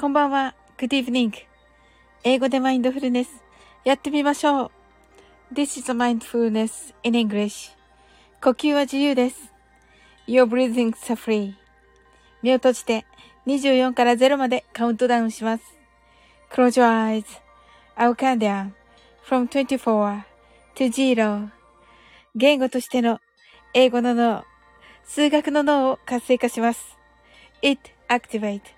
こんばんは。Good evening. 英語でマインドフルネス。やってみましょう。This is mindfulness in English. 呼吸は自由です。Your breathing is free. 目を閉じて24から0までカウントダウンします。Close your eyes. I'll count down from 24 to 0. 言語としての英語の脳、数学の脳を活性化します。It activates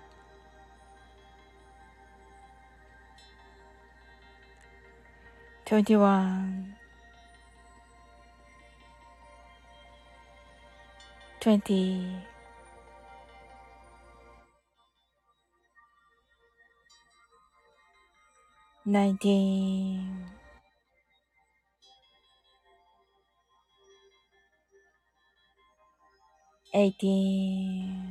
21 20 19 18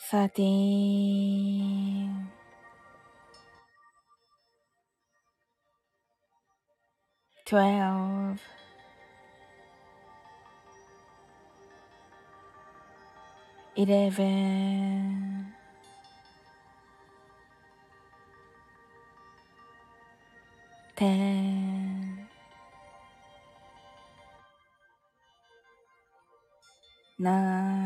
Thirteen, twelve, eleven, ten, nine,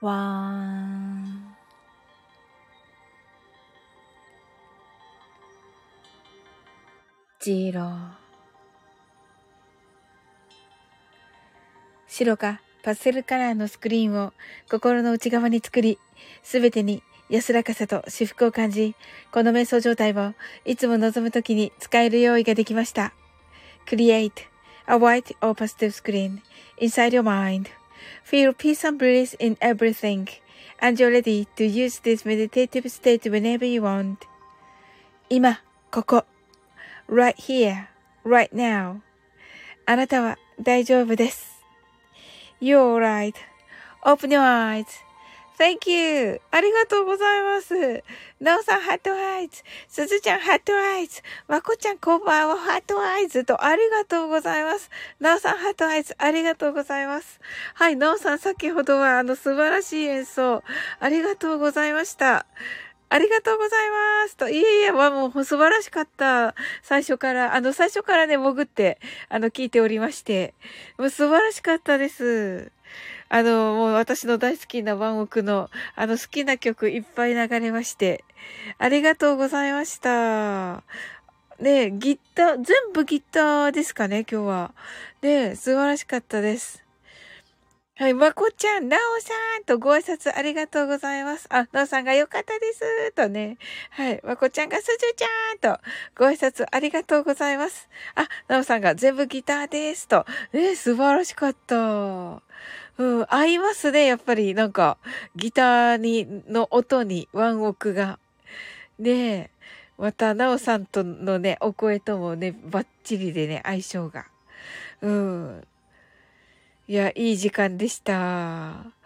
one. Zero. 白かパステルカラーのスクリーンを心の内側に作り、すべてに安らかさと至福を感じ、この瞑想状態をいつも望むときに使える用意ができました。Create a white or pastel screen inside your mind. mind.Feel peace and bliss in everything. And you're ready to use this meditative state whenever you want. 今、ここ。right here, right now. あなたは大丈夫です。You're right.Open your Thank you. ありがとうございます。なおさん、ハットアイズ。すずちゃん、ハットアイズ。まこちゃん、こんばんは、ハットアイズと、ありがとうございます。なおさん、ハットアイズ、ありがとうございます。はい、なおさん、先ほどは、あの、素晴らしい演奏、ありがとうございました。ありがとうございますと。いえいえ、もう素晴らしかった。最初から、あの、最初からね、潜って、あの、聞いておりまして。もう素晴らしかったです。あの、もう私の大好きなワンオクの、あの、好きな曲いっぱい流れまして。ありがとうございました。ねギター、全部ギターですかね、今日は。ね素晴らしかったです。はい、まこちゃん、なおさんとご挨拶ありがとうございます。あ、なおさんが良かったですとね。はい、まこちゃんがすずちゃんとご挨拶ありがとうございます。あ、なおさんが全部ギターですと。ね、素晴らしかった。うん、合いますね、やっぱり。なんか、ギターに、の音にワンオクが。ねえまた、なおさんとのね、お声ともね、バッチリでね、相性が。うん。いや、いい時間でした。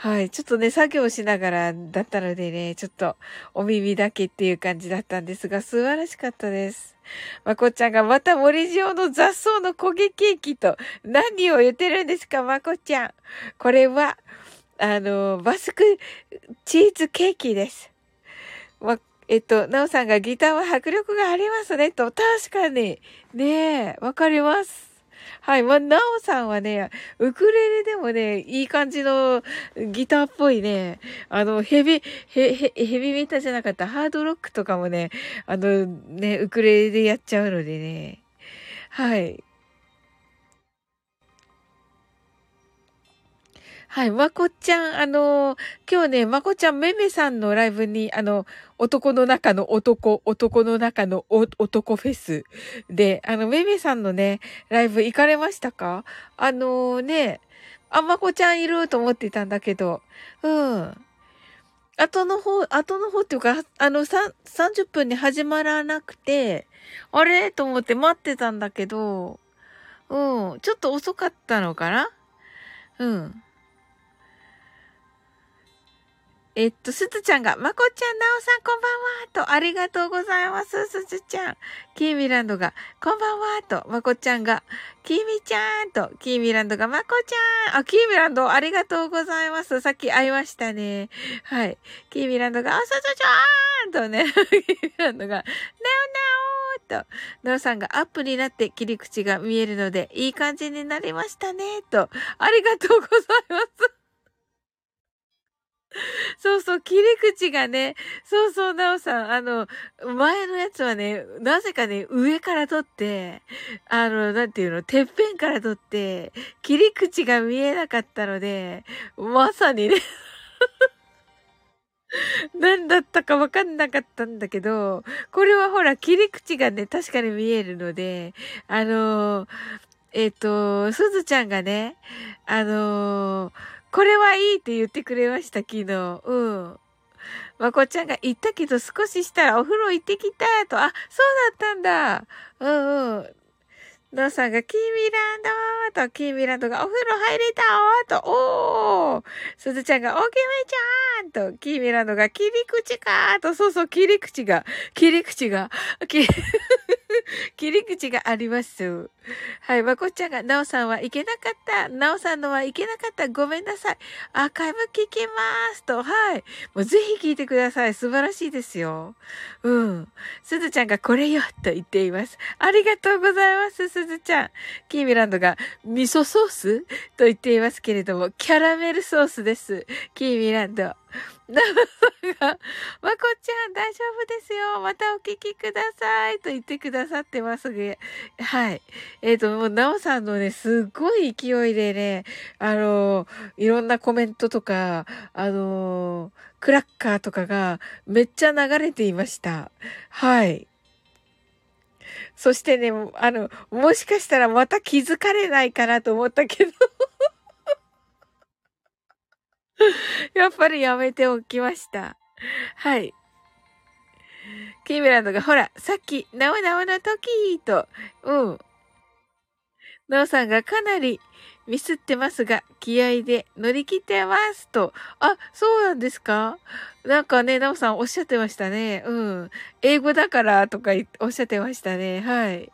はい。ちょっとね、作業しながらだったのでね、ちょっとお耳だけっていう感じだったんですが、素晴らしかったです。まこちゃんがまた森塩の雑草の焦げケーキと何を言ってるんですか、まこちゃん。これは、あの、バスクチーズケーキです。ま、えっと、なおさんがギターは迫力がありますねと、確かに。ねえ、わかります。はい。まあ、なおさんはね、ウクレレでもね、いい感じのギターっぽいね、あの、ヘビ、ヘ、ヘ、ヘビメタじゃなかったハードロックとかもね、あの、ね、ウクレレでやっちゃうのでね。はい。はい。まこちゃん、あの今日ね、まこちゃん、めめさんのライブに、あの、男の中の男、男の中の男フェスで、あの、めめさんのね、ライブ行かれましたか？あのね、あ、まこちゃんいると思ってたんだけど、うん。後の方、後の方っていうか、あの、三、30分に始まらなくて、あれ？と思って待ってたんだけど、うん、ちょっと遅かったのかな？うん。えっと、すずちゃんが、まこちゃん、なおさん、こんばんはと、ありがとうございます、すずちゃん。キーミランドが、こんばんはと、まこちゃんが、キーミちゃんと、キーミランドが、まこちゃんあ、キーミランド、ありがとうございます。さっき会いましたね。はい。キーミランドが、あ、すずちゃんとね、キーミランドが、なおなおと、なおさんがアップになって切り口が見えるので、いい感じになりましたね、と、ありがとうございます。そうそう、切り口がね、そうそう、なおさん、あの、前のやつはね、なぜかね、上から撮って、あの、なんていうの、てっぺんから撮って、切り口が見えなかったので、まさにね 何だったかわかんなかったんだけど、これはほら、切り口がね、確かに見えるので、あのえっ、ー、と、すずちゃんがね、あのこれはいいって言ってくれました、昨日。うん。まこちゃんが言ったけど少ししたらお風呂行ってきたと。あ、そうだったんだ。うんうん。ノーさんが、キーミランドと、キーミランドが、お風呂入れたと、おーすずちゃんが、おきめちゃーんと、キーミランドが、切り口かと、そうそう、切り口が、切り口が、切り 切り口があります。はい、まこっちゃんが、なおさんはいけなかった。なおさんのはいけなかった。ごめんなさい。アーカイブ聞きますと、はい。もうぜひ聞いてください。素晴らしいですよ。うん。すずちゃんがこれよと言っています。ありがとうございます。すずちゃん。キーミランドが味噌ソースと言っていますけれども、キャラメルソースです。キーミランド。ナムさんが、まこちゃん大丈夫ですよ。またお聞きください。と言ってくださってますが、はい。えっ、ー、と、もう、なおさんのね、すっごい勢いでね、あのいろんなコメントとか、あのクラッカーとかがめっちゃ流れていました。はい。そしてね、あの、もしかしたらまた気づかれないかなと思ったけど やっぱりやめておきました。はい。キーミランドが、ほら、さっき、なおなおの時と、うん。なおさんがかなりミスってますが、気合で乗り切ってますと。あ、そうなんですか？なんかね、なおさんおっしゃってましたね。うん。英語だからとかおっしゃってましたね。はい。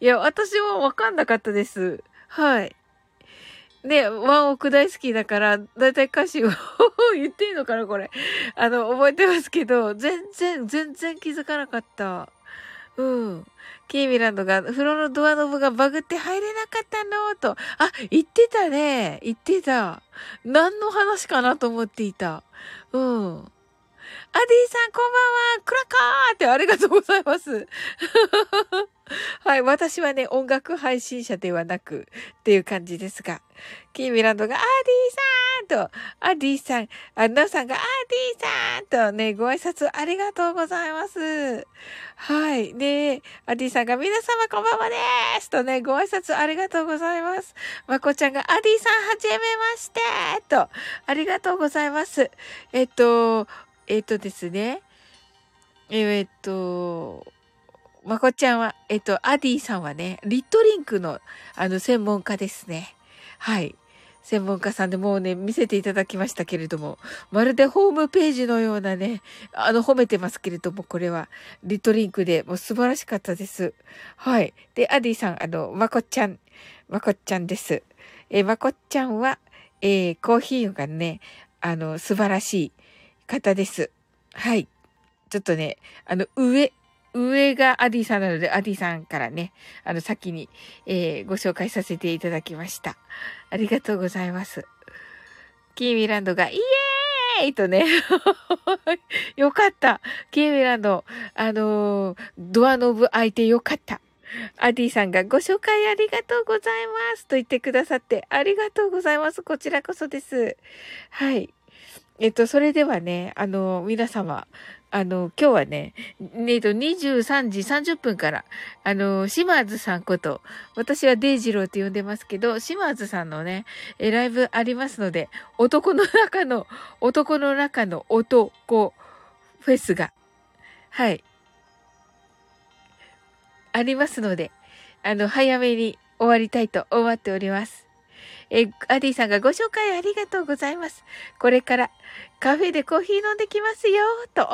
いや、私もわかんなかったです。はい。ね、ワンオク大好きだから、だいたい歌詞を 言っていいのかなこれ。あの、覚えてますけど、全然、全然気づかなかった。うん。キーミランドが、風呂のドアノブがバグって入れなかったのと。あ、言ってたね。言ってた。何の話かなと思っていた。うん。アディさん、こんばんは。クラッカーってありがとうございます。はい。私はね、音楽配信者ではなくっていう感じですが。キーミランドが、アディさんと、アディさん、あ、ナさんが、アディさんとね、ご挨拶ありがとうございます。はい。で、アディさんが、皆様こんばんはですとね、ご挨拶ありがとうございます。まこちゃんが、アディさんはじめましてと、ありがとうございます。えっと、えっとですね。えっと、まこちゃんは、えっと、アディさんはね、リットリンクの、あの、専門家ですね。はい。専門家さんでもうね、見せていただきましたけれども、まるでホームページのようなね、あの、褒めてますけれども、これは、リットリンクでもう素晴らしかったです。はい。で、アディさん、あの、まこちゃん、まこちゃんです。えまこちゃんは、えー、コーヒーがね、あの、素晴らしい方です。はい。ちょっとね、あの、上、上がアディさんなので、アディさんからね、あの、先に、えー、ご紹介させていただきました。ありがとうございます。キーミランドが、イエーイとね、よかった。キーミランド、あのー、ドアノブ開いてよかった。アディさんがご紹介ありがとうございますと言ってくださってありがとうございます。こちらこそです。はい。えっと、それではね、あの、皆様、あの、今日はね、えっと、23時30分から、あの、島津さんこと、私はデイジローと呼んでますけど、島津さんのね、え、ライブありますので、男の中の、男の中の男フェスが、はい、ありますので、あの、早めに終わりたいと思っております。え、アディさんがご紹介ありがとうございます。これからカフェでコーヒー飲んできますよ、と。お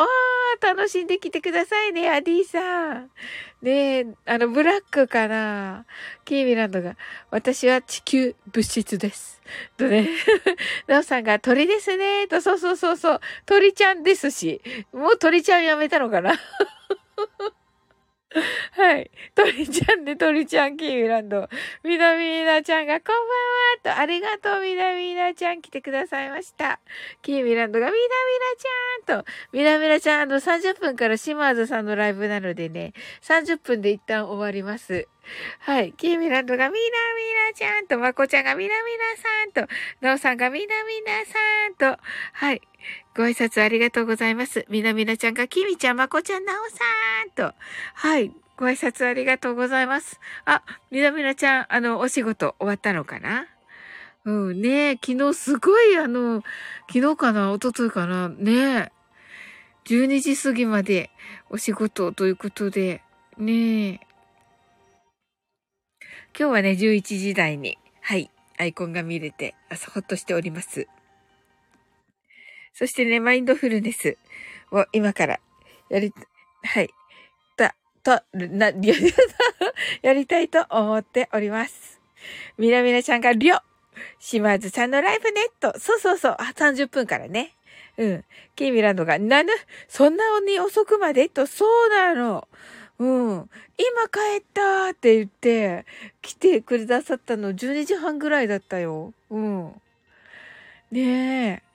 ー、楽しんできてくださいね、アディさん。ねえ、あの、ブラックかな？キーミランドが、私は地球物質です。とね、ナオさんが鳥ですね、と、そうそうそうそう、鳥ちゃんですし、もう鳥ちゃんやめたのかな？はい。鳥ちゃんで鳥ちゃんキーミランド。みなみなちゃんがこんばんはと、ありがとうみなみなちゃん来てくださいました。キーミランドがみなみなちゃんと、みなみなちゃん、あの30分から島津さんのライブなのでね、30分で一旦終わります。はい。キーミランドがみなみなちゃんと、まこちゃんがみなみなさんと、なおさんがみなみなさんと、はい。ご挨拶ありがとうございます。みなみなちゃんがきみちゃん、まこちゃん、なおさんと。はい。ご挨拶ありがとうございます。あ、みなみなちゃん、あの、お仕事終わったのかな？うん、ね昨日すごい、あの、昨日かな？一昨日かな？ね12時過ぎまでお仕事ということで、ねえ今日はね、11時台に、はい、アイコンが見れて、ほっとしております。そしてね、マインドフルネスを今からやり、はい、た、と、な、やり、やりたいと思っております。みなみなちゃんが、りょ島津さんのライブネット。そうそうそう。あ、30分からね。うん。キーミランドが、なぬそんなに遅くまで？と、そうなの。うん。今帰ったって言って、来てくださったの12時半ぐらいだったよ。うん。ねえ。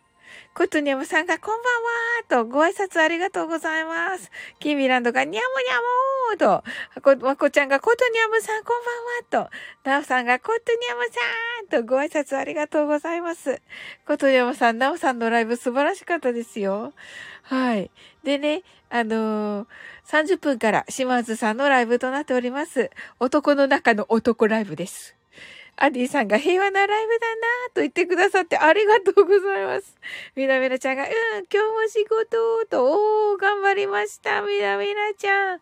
コトニャムさんがこんばんはとご挨拶ありがとうございます。キーミランドがニャムニャムーと、まこちゃんがコトニャムさんこんばんはと、ナオさんがコトニャムさんとご挨拶ありがとうございます。コトニャムさん、ナオさんのライブ素晴らしかったですよ。はい。でね、あのー、30分から島津さんのライブとなっております。男の中の男ライブです。アディさんが平和なライブだなぁと言ってくださってありがとうございます。みなみなちゃんが、うん、今日も仕事と、おー、頑張りました。みなみなちゃん。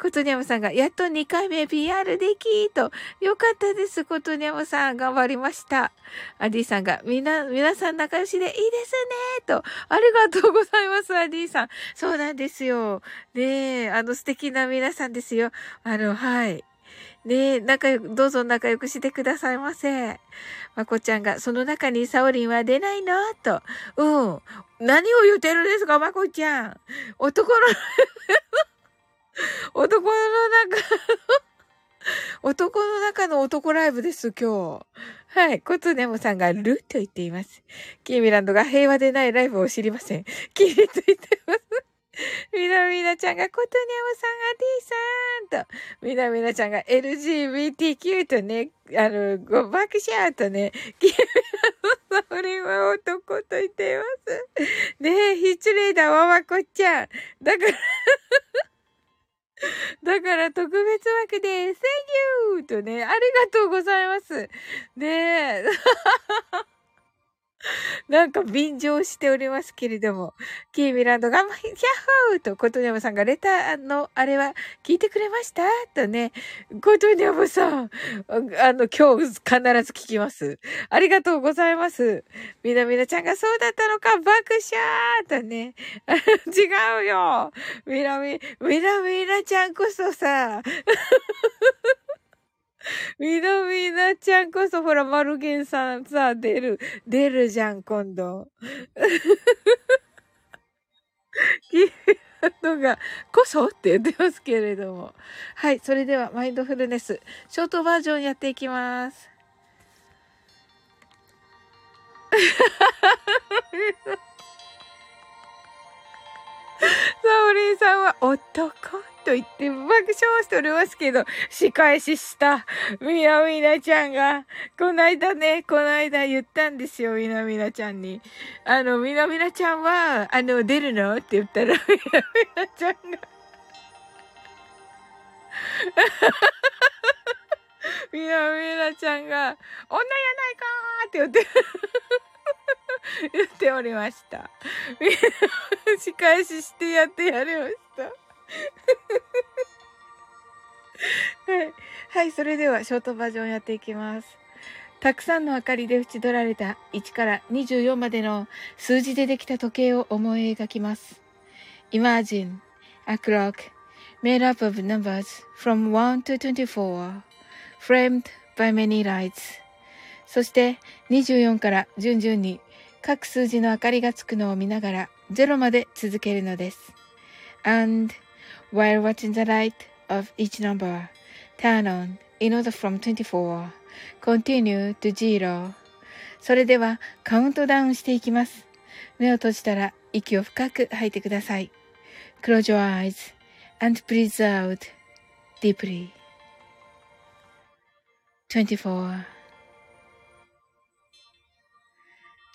ことにゃむさんが、やっと2回目 PR できと。よかったです。ことにゃむさん、頑張りました。アディさんが、みな、皆さん仲良しでいいですねと。ありがとうございます、アディさん。そうなんですよ。ねえ、あの素敵な皆さんですよ。あの、はい。ねえ、仲良く、どうぞ仲良くしてくださいませ。まこちゃんが、その中にサオリンは出ないの？と。うん。何を言ってるんですか、まこちゃん。男の 男の中 男の中の男ライブです、今日。はい。コツネモさんがルと言っています。キーミランドが平和でないライブを知りません。キリと言ってます。みなみなちゃんがコトネモさんが D さんと、みなみなちゃんが LGBTQ とね、あの、ご爆笑とね、キーミランドそれは男と言っています。ねえ、失礼だわ、まこっちゃん。だからだから特別枠で、Thank you! とね、ありがとうございます。ねえ。なんか便乗しておりますけれども、キーミランドが、ヒャッホーと、コトニャムさんがレターの、あれは聞いてくれました？とね、コトニャムさん、あの、今日必ず聞きます。ありがとうございます。みなみなちゃんがそうだったのか、爆笑とね、違うよ。みなみ、みなみなちゃんこそさ、みなみなちゃんこそ、ほら、マルゲンさんさ、出る、出るじゃん、今度。キーのが、こそって言ってますけれども。はい、それでは、マインドフルネス、ショートバージョンやっていきます。サオリンさんは男と言って爆笑しておりますけど、仕返しした。みなみなちゃんが、こないだね、こないだ言ったんですよ、みなみなちゃんに。あの、みなみなちゃんは、あの、出るの？って言ったら、みなみなちゃんがみなみなちゃんが、女やないかーって言って言っておりました。仕返ししてやってやりました。はい。はい、それではショートバージョンやっていきます。たくさんの明かりで縁取られた1から24までの数字でできた時計を思い描きます。Imagine a clock made up of numbers from 1 to 24 framed by many lights そして24から順々に各数字の明かりがつくのを見ながら0まで続けるのです。And while watching the light of each number turn on in order from 24 continue to zero それではカウントダウンしていきます。目を閉じたら息を深く吐いてください。Close your eyes and breathe out deeply. 24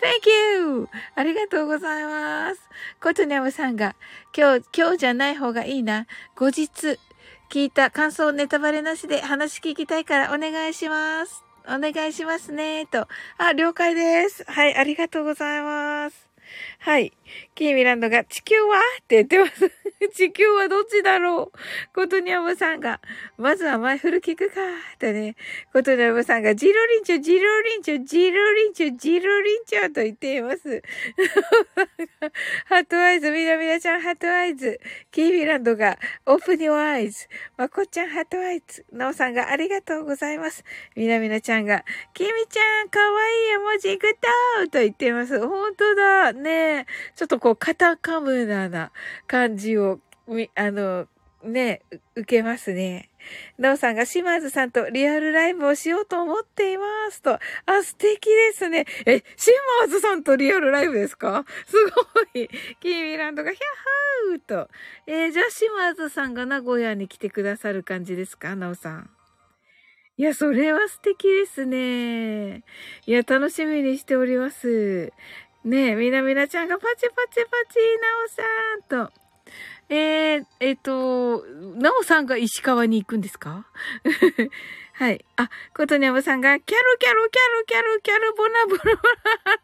Thank you. ありがとうございます。コトニャムさんが、今日、今日じゃない方がいいな。後日、聞いた感想ネタバレなしで話聞きたいからお願いします。お願いしますね。と。あ、了解です。はい、ありがとうございます。はい。キーミランドが、地球は？って言ってます。地球はどっちだろう？コトニャムさんが、まずは前フル聞くかとね、コトニャムさんが、ジロリンチョ、ジロリンチョ、ジロリンチョ、ジロリンチョと言っています。ハットアイズ、みなみなちゃんハットアイズ、キーミランドが、オープニュアイズ、まこっちゃんハットアイズ、なおさんがありがとうございます。みなみなちゃんが、キミちゃん、かわいい絵文字グッドと言っています。本当だ。ねちょっとこう、カタカムナな感じを、み、あの、ね、受けますね。なおさんが島津さんとリアルライブをしようと思っていますと。あ、素敵ですね。え、島津さんとリアルライブですか？すごい。キーミランドがヒャッハーと。えー、じゃあ島津さんが名古屋に来てくださる感じですか？なおさん。いや、それは素敵ですね。いや、楽しみにしております。ねえ、みなみなちゃんがパチパチパチ、なおさんと。えー、えっ、ー、と、なおさんが石川に行くんですか？はい。あ、ことにゃむさんが、キャルキャルキャルキャルキャルボナボナボ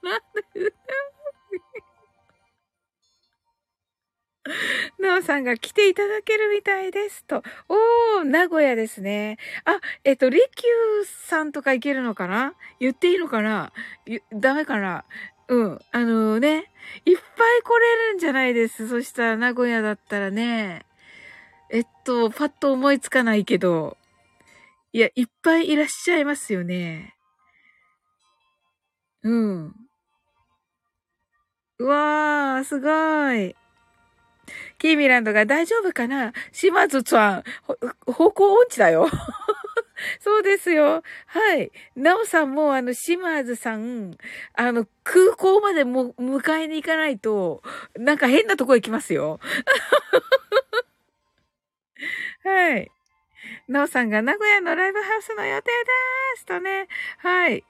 ナ。なおさんが来ていただけるみたいです。と。おー、名古屋ですね。あ、えっと、リキューさんとか行けるのかな？言っていいのかな？ダメかな？うん。あのね、いっぱい来れるんじゃないです。そしたら名古屋だったらね。えっと、パッと思いつかないけど。いや、いっぱいいらっしゃいますよね。うん。うわー、すごい。キーミランドが大丈夫かな？島津さん、方向音痴だよ。そうですよ。はい。なおさんも、あの、島津さん、あの、空港までも迎えに行かないと、なんか変なとこ行きますよ。はい。なおさんが名古屋のライブハウスの予定ですとね。はい。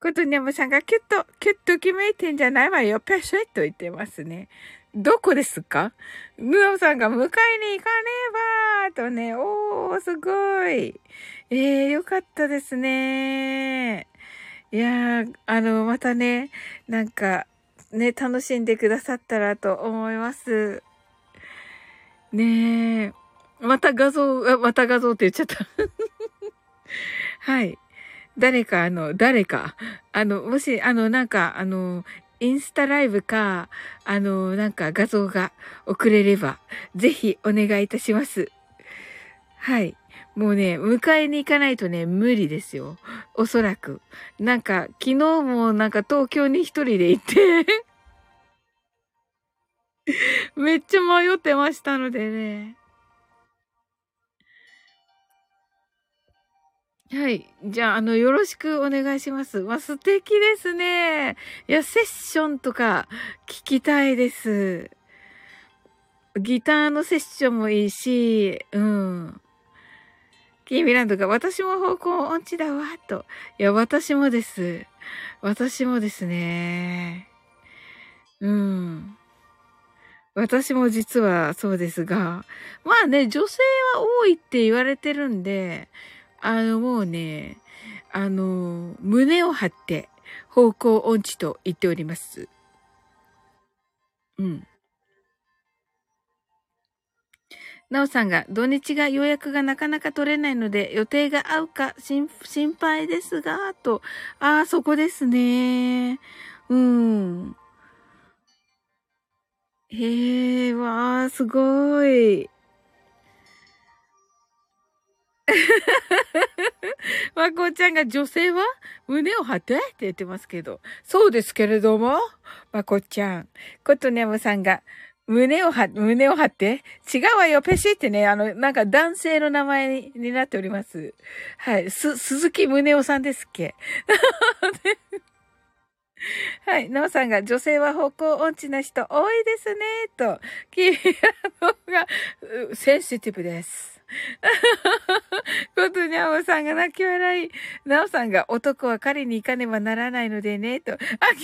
ことにゃむさんがキュッと、キュッと決めてんじゃないわよ。ペシュッと言ってますね。どこですか？ムオさんが迎えに行かねえばとね、おー、すごい。えー、よかったですね。いやー、あの、またね、なんか、ね、楽しんでくださったらと思います。ねえ。また画像、また画像って言っちゃった。はい。誰か、あの、誰か、あの、もし、あの、なんか、あの、インスタライブか、あの、なんか画像が送れれば、ぜひお願いいたします。はい。もうね、迎えに行かないとね、無理ですよ。おそらく。なんか、昨日もなんか東京に一人で行って めっちゃ迷ってましたのでね。はい。じゃあ、あの、よろしくお願いします。わ、素敵ですね。いや、セッションとか聞きたいです。ギターのセッションもいいし、うん。キーミランドが、私も方向音痴だわ、と。いや、私もです。私もですね。うん。私も実はそうですが、まあね、女性は多いって言われてるんで、あの、もうね、あの、胸を張って方向音痴と言っております。うん。なおさんが、土日が予約がなかなか取れないので、予定が合うか心配ですが、と。ああ、そこですね。うん。へえ、わあ、すごい。まこちゃんが女性は？胸を張って？って言ってますけど。そうですけれども、まこちゃん。ことねむさんが、胸を張って、胸を張って？違うわよ、ペシってね、あの、なんか男性の名前になっております。はい。す、鈴木宗男さんですっけ？はい。なおさんが、女性は方向音痴な人多いですね、と。キーアノが、センシティブです。ことにゃおさんが泣き笑い。なおさんが、男は狩りに行かねばならないのでね、と。あ、キーミラ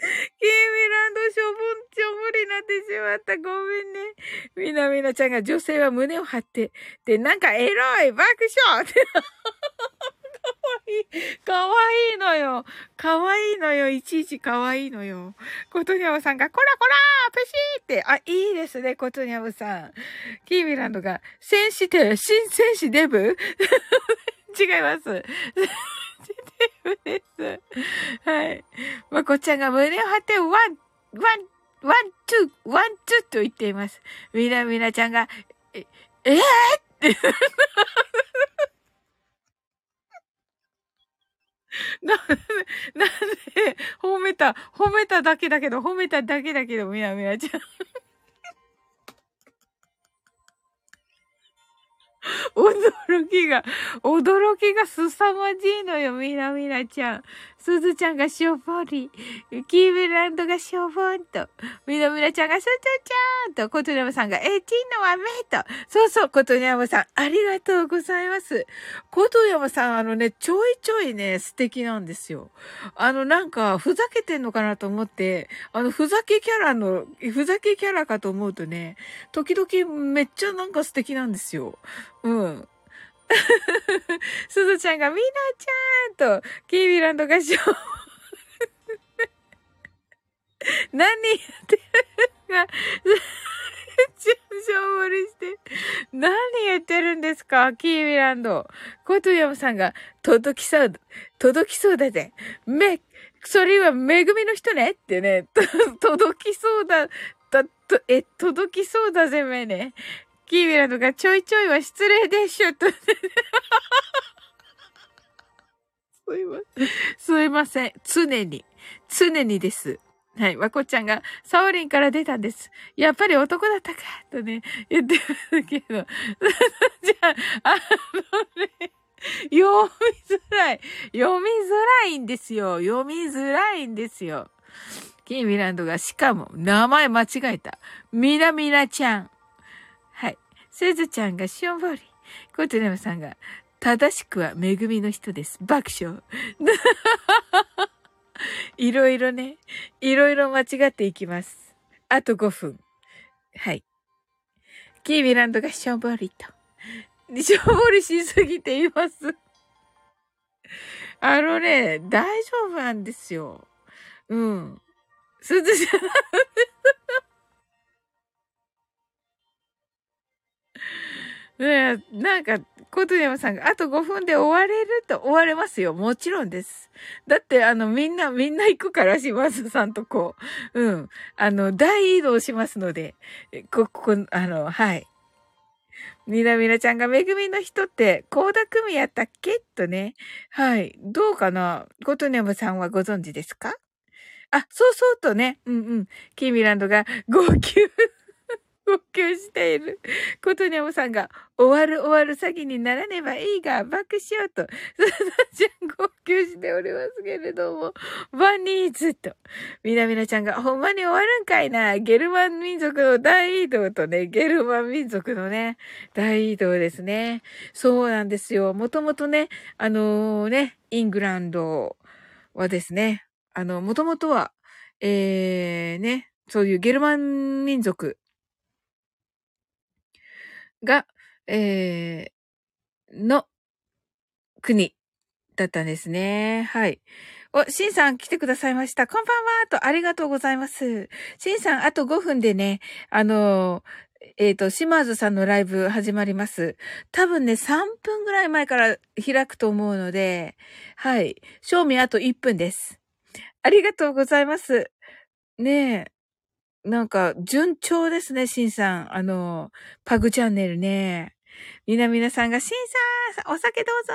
キーミランド処分ちょ無理になってしまった。ごめんね。みなみなちゃんが女性は胸を張って、で、なんかエロい爆笑って。かわいい。かわいいのよ。かわいいのよ。いちいちかわいいのよ。ことにゃむさんが、こらこらペシーって。あ、いいですね、ことにゃむさん。キーミランドが、センシテ、新戦士デブ？違います。です。はい。まこちゃんが胸を張って、ワン、ワン、ワン、ツー、ワン、ツーと言っています。みなみなちゃんが、え、えー、って。なんで、なんで、褒めた、褒めただけだけど、褒めただけだけど、みなみなちゃん。驚きが、驚きが凄まじいのよ、みなみなちゃん。すずちゃんがしょぼり、キーブランドがしょぼんと、みなみなちゃんがすずちゃんと、ことにゃむさんが、え、ちんのはめと、そうそう、ことにゃむさん、ありがとうございます。ことにゃむさん、あのね、ちょいちょいね、素敵なんですよ。あの、なんか、ふざけてんのかなと思って、あの、ふざけキャラの、ふざけキャラかと思うとね、時々めっちゃなんか素敵なんですよ。うん。すずちゃんがみなちゃんと、キービランド合唱。何やってるか、ちょ、しょぼりして。何言ってるんですかキービランド。コトヤムさんが、届きそう、届きそうだぜ。め、それはめぐみの人ね？ってね、届きそうだ、だ、と、え、届きそうだぜ、めね。キービランドがちょいちょいは失礼でしょ、と。すいません。すいません。常に。常にです。はい。わこちゃんが、サオリンから出たんです。やっぱり男だったか、とね、言ってますけど。じゃあ、あのね、読みづらい。読みづらいんですよ。読みづらいんですよ。キーミランドが、しかも、名前間違えた。ミラミラちゃん。すずちゃんがしょんぼり。コトネムさんが、正しくは恵みの人です。爆笑。いろいろね、いろいろ間違っていきます。あと5分。はい。キーミランドがしょんぼりと。しょんぼりしすぎています。あのね、大丈夫なんですよ。うん。すずちゃん。ね、なんか、コトヤマさんが、あと5分で終われると終われますよ。もちろんです。だって、あの、みんな、みんな行くから、島津さんとこう。うん。あの、大移動しますので、こ、こ、あの、はい。みなみなちゃんが、めぐみの人って、コーダ組やったっけ？とね。はい。どうかな？コトネムさんはご存知ですか？あ、そうそうとね。うんうん。キーミランドが、号泣号泣している。ことにゃむさんが、終わる終わる詐欺にならねばいいが、爆笑と、さなちゃん号泣しておりますけれども、バニーズと、みなみなちゃんが、ほんまに終わるんかいな、ゲルマン民族の大移動とね、ゲルマン民族のね、大移動ですね。そうなんですよ。もともとね、あのー、ね、イングランドはですね、あの、もともとは、えー、ね、そういうゲルマン民族が、えー、の国だったんですね。はい。お、シンさん来てくださいました。こんばんはと、ありがとうございます。シンさん、あと5分でね、あのえっ、ー、と、島津さんのライブ始まります。多分ね、3分ぐらい前から開くと思うので、はい。賞味あと1分です。ありがとうございます。ねえ。なんか、順調ですね、シンさん。あの、パグチャンネルね。みなみなさんが、シンさん、お酒どうぞ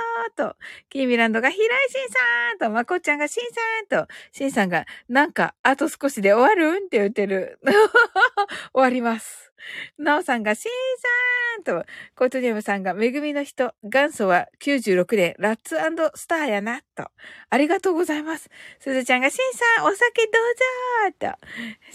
と、キーミランドが、平井シンさんと、まこちゃんが、シンさんと、シンさんが、なんか、あと少しで終わる？んって言ってる。終わります。なおさんが、シーさんと、コートニアムさんが、めぐみの人、元祖は96年、ラッツスターやな、と。ありがとうございます。すずちゃんが、シンさん、お酒どうぞ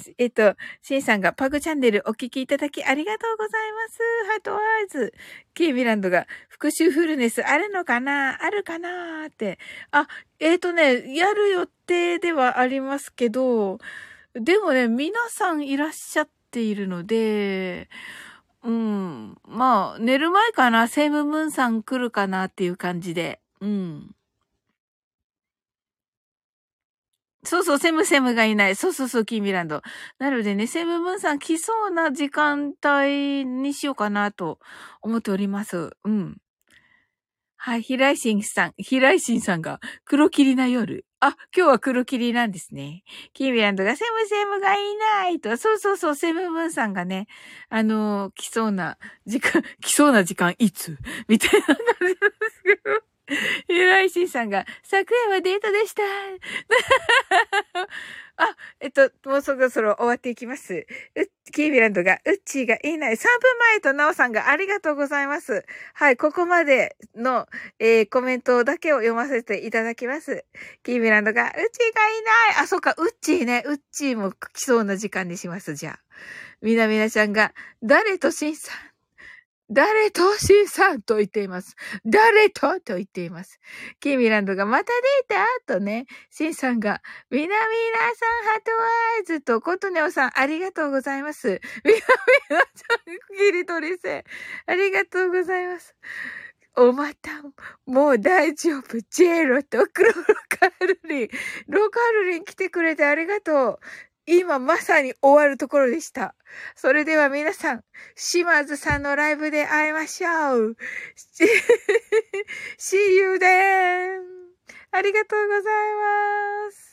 と。えっと、シンさんが、パグチャンネルお聞きいただきありがとうございます。ハートワーズ。キーミランドが、復習フルネスあるのかな？あるかなって。あ、えっ、ー、とね、やる予定ではありますけど、でもね、皆さんいらっしゃってているので、うん。まあ、寝る前かな、セムムーンさん来るかなっていう感じで。うん。そうそう、セムセムがいない。そうそうそう、キーミランド。なのでね、セムムーンさん来そうな時間帯にしようかなと思っております。うん。はい、平井新さん、平井新さんが黒霧な夜。あ、今日は黒霧なんですね。キーミランドがセムセムがいないと。そうそうそう、セムブンさんがね、あのー、来そうな時間、来そうな時間いつ？みたいな感じなんですけど。偉いしんさんが、昨夜はデートでした。と、もうそろそろ終わっていきます。うキービランドが、うっちーがいない。3分前とナオさんがありがとうございます。はい、ここまでの、えー、コメントだけを読ませていただきます。キービランドが、うっちーがいない。あ、そっか、うっちーね。うっちーも来そうな時間にします、じゃあ。みなみなちゃんが、誰としんさん誰とシンさんと言っています。誰とと言っています。キーミランドがまたデータとね、シンさんが、みなみなさんハトワーズとコトネオさんありがとうございます。みなみなさん、ギリトリセ、ありがとうございます。おまた、もう大丈夫。ジェロとクロロカルリン。ロカルリン来てくれてありがとう。今まさに終わるところでした。それでは皆さん、島津さんのライブで会いましょう。See you then! ありがとうございます。